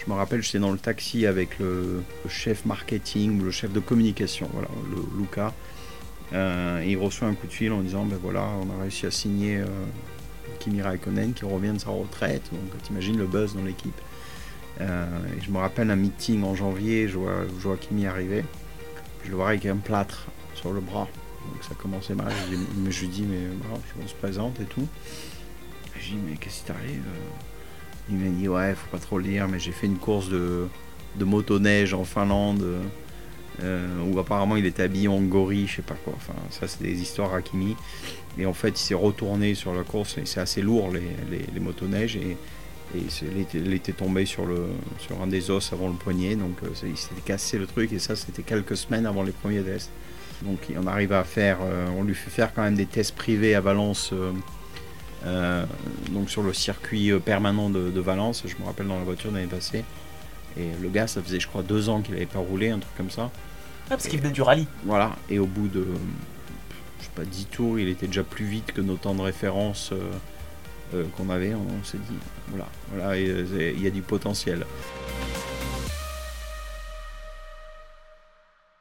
Je me rappelle, j'étais dans le taxi avec le, chef marketing, le chef de communication, voilà, Luca. Euh, et il reçoit un coup de fil en disant ben voilà, on a réussi à signer euh, Kimi Raikkonen qui revient de sa retraite. Donc t'imagines le buzz dans l'équipe. Euh, et je me rappelle un meeting en janvier, je vois, je Kimi arriver. Je le vois avec un plâtre sur le bras. Donc ça commençait mal. Je, je lui dis mais on se présente et tout. Je dis mais qu'est-ce qui t'arrive? Il m'a dit ouais, faut pas trop le dire, mais j'ai fait une course de, de motoneige en Finlande. Euh, où apparemment il était habillé en gorille, je sais pas quoi. Enfin, ça c'est des histoires à Kimi. Et en fait, il s'est retourné sur la course. Et c'est assez lourd les, les, motoneiges. Et, et il, était, tombé sur, le, sur un des os avant le poignet. Donc euh, il s'était cassé le truc. Et ça, c'était quelques semaines avant les premiers tests. Donc on arrive à faire, euh, on lui fait faire quand même des tests privés à Valence. Donc sur le circuit permanent de, de, Valence, je me rappelle dans la voiture l'année passée. Et le gars, ça faisait je crois deux ans qu'il n'avait pas roulé, un truc comme ça. Ah, parce qu'il venait du rallye. Voilà, et au bout de, je sais pas, 10 tours, il était déjà plus vite que nos temps de référence euh, euh, qu'on avait. On, s'est dit, voilà, voilà, il y a du potentiel.